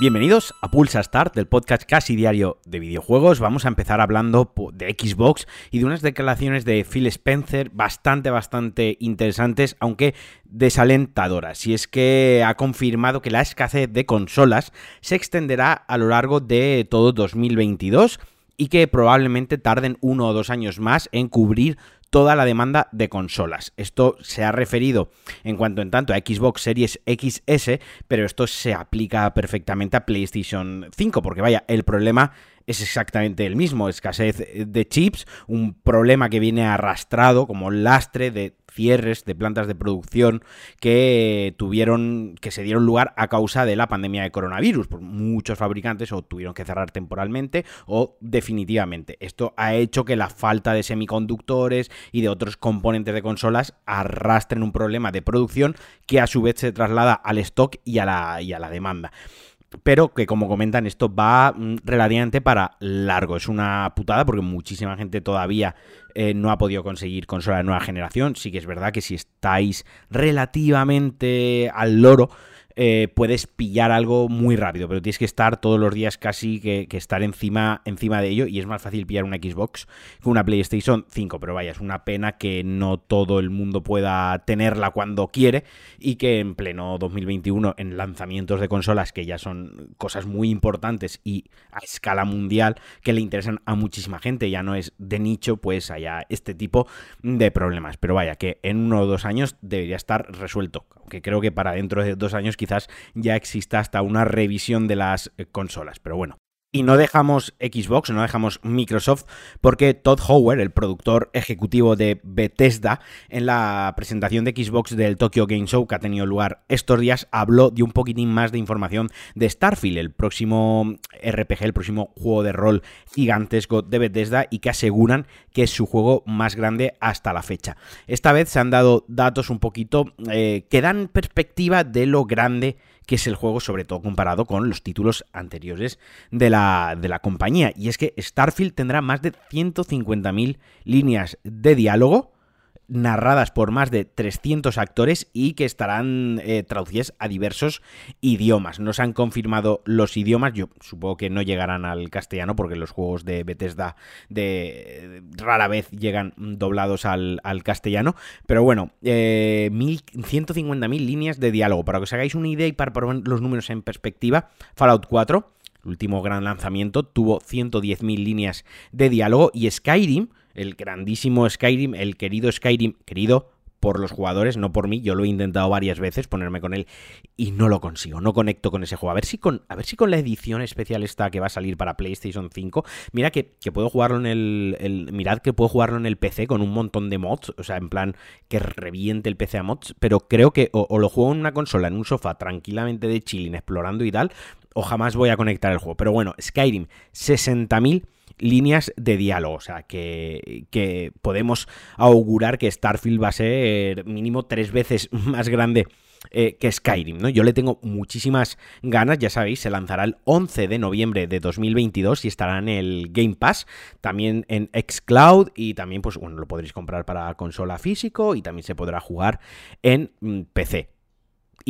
Bienvenidos a Pulsa Start, del podcast casi diario de videojuegos. Vamos a empezar hablando de Xbox y de unas declaraciones de Phil Spencer bastante, bastante interesantes, aunque desalentadoras. Y es que ha confirmado que la escasez de consolas se extenderá a lo largo de todo 2022 y que probablemente tarden uno o dos años más en cubrir toda la demanda de consolas. Esto se ha referido en cuanto en tanto a Xbox Series XS, pero esto se aplica perfectamente a PlayStation 5, porque vaya, el problema es exactamente el mismo, escasez de chips, un problema que viene arrastrado como lastre de cierres de plantas de producción que tuvieron, que se dieron lugar a causa de la pandemia de coronavirus. Por muchos fabricantes o tuvieron que cerrar temporalmente o definitivamente. Esto ha hecho que la falta de semiconductores y de otros componentes de consolas arrastren un problema de producción que a su vez se traslada al stock y a la, y a la demanda pero que como comentan esto va mm, relativamente para largo. Es una putada porque muchísima gente todavía eh, no ha podido conseguir consola de nueva generación. Sí que es verdad que si estáis relativamente al loro, eh, puedes pillar algo muy rápido, pero tienes que estar todos los días casi que, estar encima, encima de ello y es más fácil pillar una Xbox que una PlayStation 5, pero vaya, es una pena que no todo el mundo pueda tenerla cuando quiere y que en pleno 2021 en lanzamientos de consolas que ya son cosas muy importantes y a escala mundial que le interesan a muchísima gente, ya no es de nicho, pues haya este tipo de problemas, pero vaya, que en uno o dos años debería estar resuelto, aunque creo que para dentro de dos años quizás quizás ya exista hasta una revisión de las eh, consolas. Pero bueno, y no dejamos Xbox, no dejamos Microsoft, porque Todd Howard, el productor ejecutivo de Bethesda, en la presentación de Xbox del Tokyo Game Show que ha tenido lugar estos días, habló de un poquitín más de información de Starfield, el próximo RPG, el próximo juego de rol gigantesco de Bethesda y que aseguran que es su juego más grande hasta la fecha. Esta vez se han dado datos un poquito eh, que dan perspectiva de lo grande que es el juego, sobre todo comparado con los títulos anteriores de la, de la compañía. Y es que Starfield tendrá más de 150.000 líneas de diálogo narradas por más de 300 actores y que estarán eh, traducidas a diversos idiomas. No se han confirmado los idiomas, yo supongo que no llegarán al castellano porque los juegos de Bethesda de, rara vez llegan doblados al, castellano, pero bueno, eh, 150.000 líneas de diálogo. Para que os hagáis una idea y para poner los números en perspectiva, Fallout 4, el último gran lanzamiento, tuvo 110.000 líneas de diálogo y Skyrim el grandísimo Skyrim, el querido Skyrim, querido por los jugadores, no por mí. Yo lo he intentado varias veces ponerme con él y no lo consigo, no conecto con ese juego. A ver si con, a ver si con la edición especial esta que va a salir para PlayStation 5, mira que, puedo jugarlo en el, Mirad que puedo jugarlo en el PC con un montón de mods, o sea, en plan que reviente el PC a mods, pero creo que o, o lo juego en una consola, en un sofá, tranquilamente de chilling, explorando y tal, o jamás voy a conectar el juego. Pero bueno, Skyrim, 60.000 líneas de diálogo. O sea, que, podemos augurar que Starfield va a ser mínimo tres veces más grande eh, que Skyrim, ¿no? Yo le tengo muchísimas ganas, ya sabéis, se lanzará el 11 de noviembre de 2022 y estará en el Game Pass, también en Xcloud y también, pues bueno, lo podréis comprar para consola físico y también se podrá jugar en mm, PC.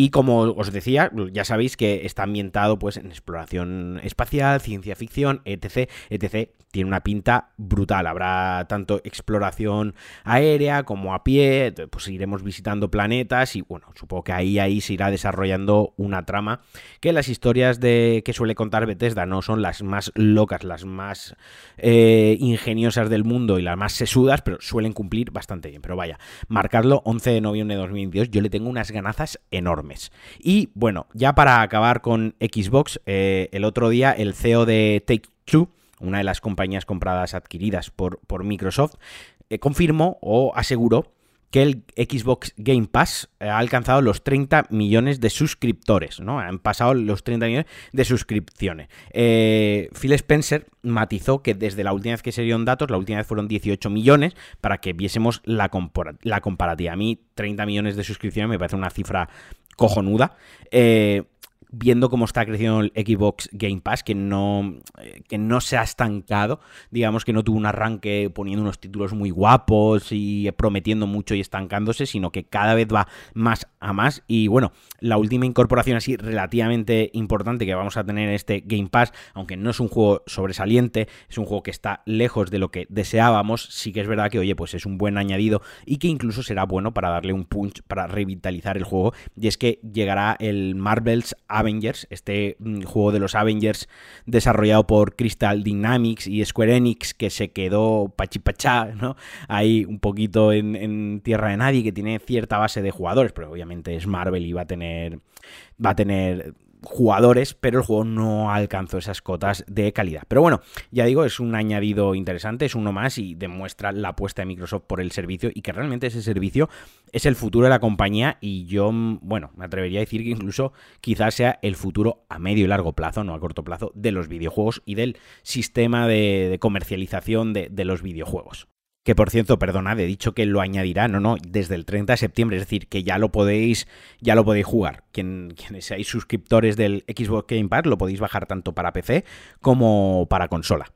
Y como os decía, ya sabéis que está ambientado pues en exploración espacial, ciencia ficción, etc, etc. Tiene una pinta brutal. Habrá tanto exploración aérea como a pie, pues iremos visitando planetas y bueno, supongo que ahí ahí se irá desarrollando una trama que las historias de que suele contar Bethesda no son las más locas, las más eh, ingeniosas del mundo y las más sesudas, pero suelen cumplir bastante bien. Pero vaya, marcarlo 11 de noviembre de 2022, yo le tengo unas ganazas enormes. Y bueno, ya para acabar con Xbox, eh, el otro día el CEO de Take Two, una de las compañías compradas adquiridas por, por Microsoft, eh, confirmó o aseguró que el Xbox Game Pass ha alcanzado los 30 millones de suscriptores, ¿no? Han pasado los 30 millones de suscripciones. Eh, Phil Spencer matizó que desde la última vez que se dieron datos, la última vez fueron 18 millones, para que viésemos la, la comparativa. A mí 30 millones de suscripciones me parece una cifra cojonuda. Eh, viendo cómo está creciendo el Xbox Game Pass, que no, eh, que no se ha estancado, digamos que no tuvo un arranque poniendo unos títulos muy guapos y prometiendo mucho y estancándose, sino que cada vez va más a más. Y bueno, la última incorporación así relativamente importante que vamos a tener en este Game Pass, aunque no es un juego sobresaliente, es un juego que está lejos de lo que deseábamos, sí que es verdad que, oye, pues es un buen añadido y que incluso será bueno para darle un punch, para revitalizar el juego, y es que llegará el Marvel's Avengers, este mm, juego de los Avengers desarrollado por Crystal Dynamics y Square Enix, que se quedó pachipachá, ¿no? Ahí un poquito en, en tierra de nadie, que tiene cierta base de jugadores, pero obviamente es Marvel y va a tener va a tener jugadores, pero el juego no alcanzó esas cotas de calidad. Pero bueno, ya digo, es un añadido interesante, es uno más y demuestra la apuesta de Microsoft por el servicio y que realmente ese servicio es el futuro de la compañía y yo, bueno, me atrevería a decir que incluso quizás sea el futuro a medio y largo plazo, no a corto plazo, de los videojuegos y del sistema de, comercialización de los videojuegos que por cierto, perdonad, he dicho que lo añadirá, no, no, desde el 30 de septiembre, es decir, que ya lo podéis, ya lo podéis jugar. Quien, quienes seáis suscriptores del Xbox Game Pass lo podéis bajar tanto para PC como para consola.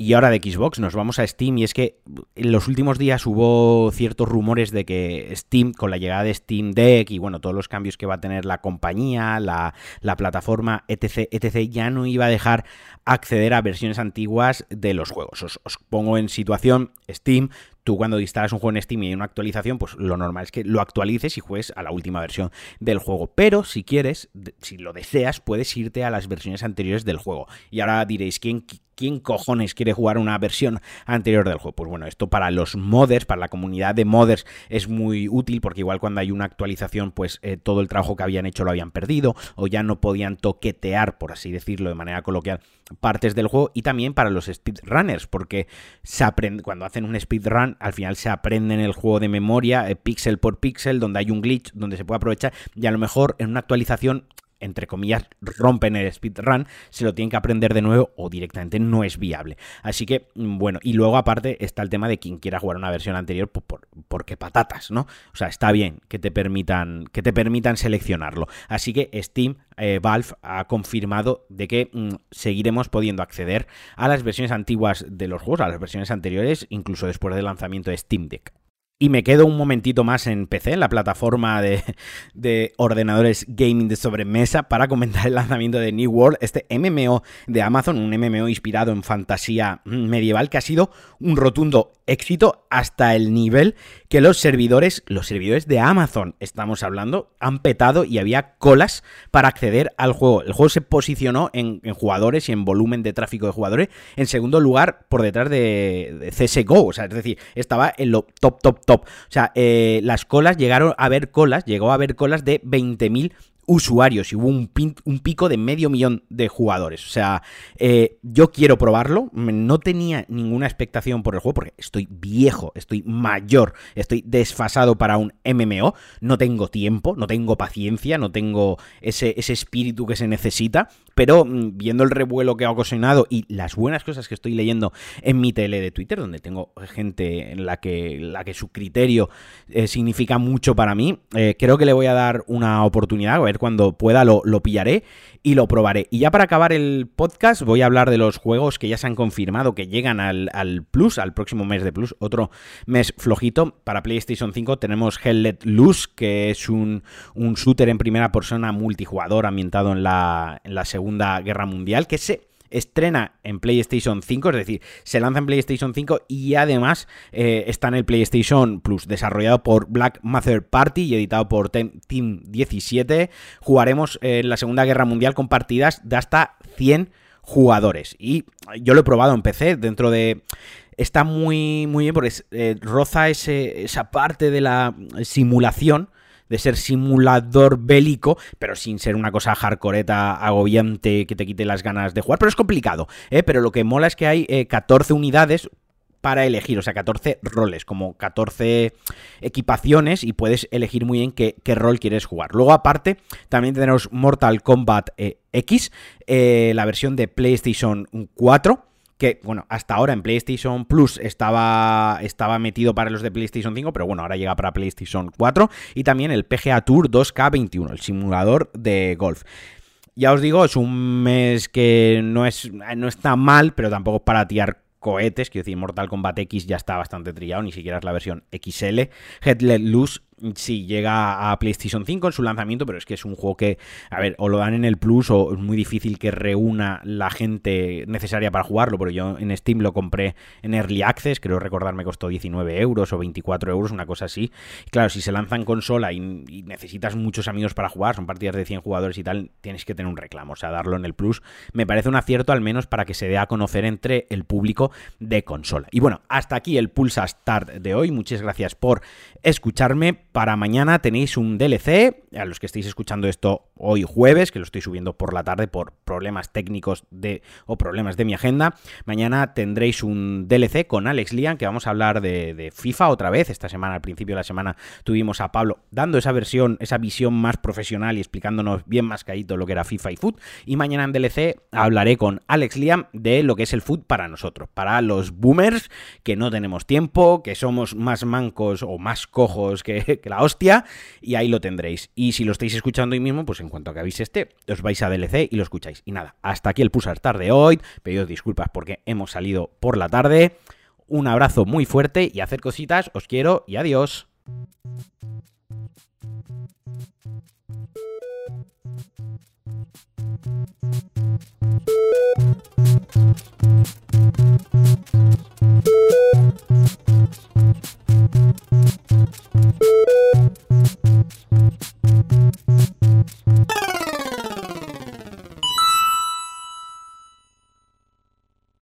Y ahora de Xbox nos vamos a Steam y es que en los últimos días hubo ciertos rumores de que Steam, con la llegada de Steam Deck y bueno, todos los cambios que va a tener la compañía, la, plataforma, etc., etc., ya no iba a dejar acceder a versiones antiguas de los juegos. Os, os pongo en situación, Steam tú cuando instalas un juego en Steam y hay una actualización, pues lo normal es que lo actualices y juegues a la última versión del juego. Pero si quieres, si lo deseas, puedes irte a las versiones anteriores del juego. Y ahora diréis, ¿quién, ¿quién cojones quiere jugar una versión anterior del juego? Pues bueno, esto para los modders, para la comunidad de modders es muy útil porque igual cuando hay una actualización, pues eh, todo el trabajo que habían hecho lo habían perdido o ya no podían toquetear, por así decirlo, de manera coloquial, partes del juego y también para los speedrunners porque se aprende, cuando hacen un speedrun al final se aprende en el juego de memoria eh, píxel por píxel donde hay un glitch donde se puede aprovechar y a lo mejor en una actualización entre comillas, rompen el speedrun, se lo tienen que aprender de nuevo o directamente no es viable. Así que, mm, bueno, y luego aparte está el tema de quien quiera jugar una versión anterior, por, porque patatas, ¿no? O sea, está bien que te permitan, que te permitan seleccionarlo. Así que Steam, eh, Valve ha confirmado de que mm, seguiremos pudiendo acceder a las versiones antiguas de los juegos, a las versiones anteriores, incluso después del lanzamiento de Steam Deck. Y me quedo un momentito más en PC, en la plataforma de, ordenadores gaming de sobremesa, para comentar el lanzamiento de New World, este MMO de Amazon, un MMO inspirado en fantasía medieval que ha sido un rotundo éxito hasta el nivel que los servidores, los servidores de Amazon, estamos hablando, han petado y había colas para acceder al juego. El juego se posicionó en, jugadores y en volumen de tráfico de jugadores en segundo lugar por detrás de, CSGO, o sea, es decir, estaba en lo top, top, top. O sea, eh, las colas llegaron a haber colas, llegó a haber colas de 20.000 usuarios y hubo un, pico de medio millón de jugadores. O sea, eh, yo quiero probarlo. No tenía ninguna expectación por el juego porque estoy viejo, estoy mayor, estoy desfasado para un MMO. No tengo tiempo, no tengo paciencia, no tengo ese, ese espíritu que se necesita. Pero mm, viendo el revuelo que ha ocasionado y las buenas cosas que estoy leyendo en mi tele de Twitter, donde tengo gente en la que, la que su criterio eh, significa mucho para mí, eh, creo que le voy a dar una oportunidad. A ver cuando pueda lo, pillaré y lo probaré. Y ya para acabar el podcast voy a hablar de los juegos que ya se han confirmado que llegan al, Plus, al próximo mes de Plus, otro mes flojito. Para PlayStation 5 tenemos Hell Let Loose, que es un, un shooter en primera persona multijugador ambientado en la, en la Segunda Guerra Mundial, que se estrena en PlayStation 5, es decir, se lanza en PlayStation 5 y además eh, está en el PlayStation Plus, desarrollado por Black Mother Party y editado por Team 17. Jugaremos en la Segunda Guerra Mundial con partidas de hasta 100 jugadores. Y yo lo he probado en PC dentro de está muy, muy bien porque eh, roza esa parte de la simulación de ser simulador bélico, pero sin ser una cosa hardcoreta, agobiante, que te quite las ganas de jugar. Pero es complicado, ¿eh? Pero lo que mola es que hay 14 eh, unidades para elegir, o sea, 14 roles, como 14 equipaciones y puedes elegir muy bien qué, rol quieres jugar. Luego, aparte, también tenemos Mortal Kombat eh, X, eh, la versión de PlayStation 4 que, bueno, hasta ahora en PlayStation Plus estaba, estaba metido para los de PlayStation 5, pero bueno, ahora llega para PlayStation 4, y también el PGA Tour 2K21, el simulador de golf. Ya os digo, es un mes que no, es, no está mal, pero tampoco es para tirar cohetes, quiero decir, Mortal Kombat X ya está bastante trillado, ni siquiera es la versión XL. Head Let Loose sí llega a PlayStation 5 en su lanzamiento, pero es que es un juego que, a ver, o lo dan en el Plus o es muy difícil que reúna la gente necesaria para jugarlo, pero yo en Steam lo compré en Early Access, creo recordar me costó 19 euros o 24 euros, una cosa así. claro, si se lanza en consola y, necesitas muchos amigos para jugar, son partidas de 100 jugadores y tal, tienes que tener un reclamo, o sea, darlo en el Plus me parece un acierto al menos para que se dé a conocer entre el público de consola. Y bueno, hasta aquí el Pulsa Start de hoy, muchas gracias por escucharme para mañana tenéis un DLC, a los que estéis escuchando esto hoy jueves, que lo estoy subiendo por la tarde por problemas técnicos o problemas de mi agenda. Mañana tendréis un DLC con Alex Lian, que vamos a hablar de, FIFA otra vez. Esta semana, al principio de la semana, tuvimos a Pablo dando esa versión, esa visión más profesional y explicándonos bien más caído lo que era FIFA y Foot. Y mañana en DLC hablaré con Alex Liam de lo que es el Foot para nosotros, para los boomers que no tenemos tiempo, que somos más mancos o más cojos que, que la hostia, y ahí lo tendréis. Y si lo estáis escuchando hoy mismo, pues en cuanto acabéis este, os vais a DLC y lo escucháis. Y nada, hasta aquí el Pulsar tarde hoy. Pedido disculpas porque hemos salido por la tarde. Un abrazo muy fuerte y hacer cositas. Os quiero y adiós.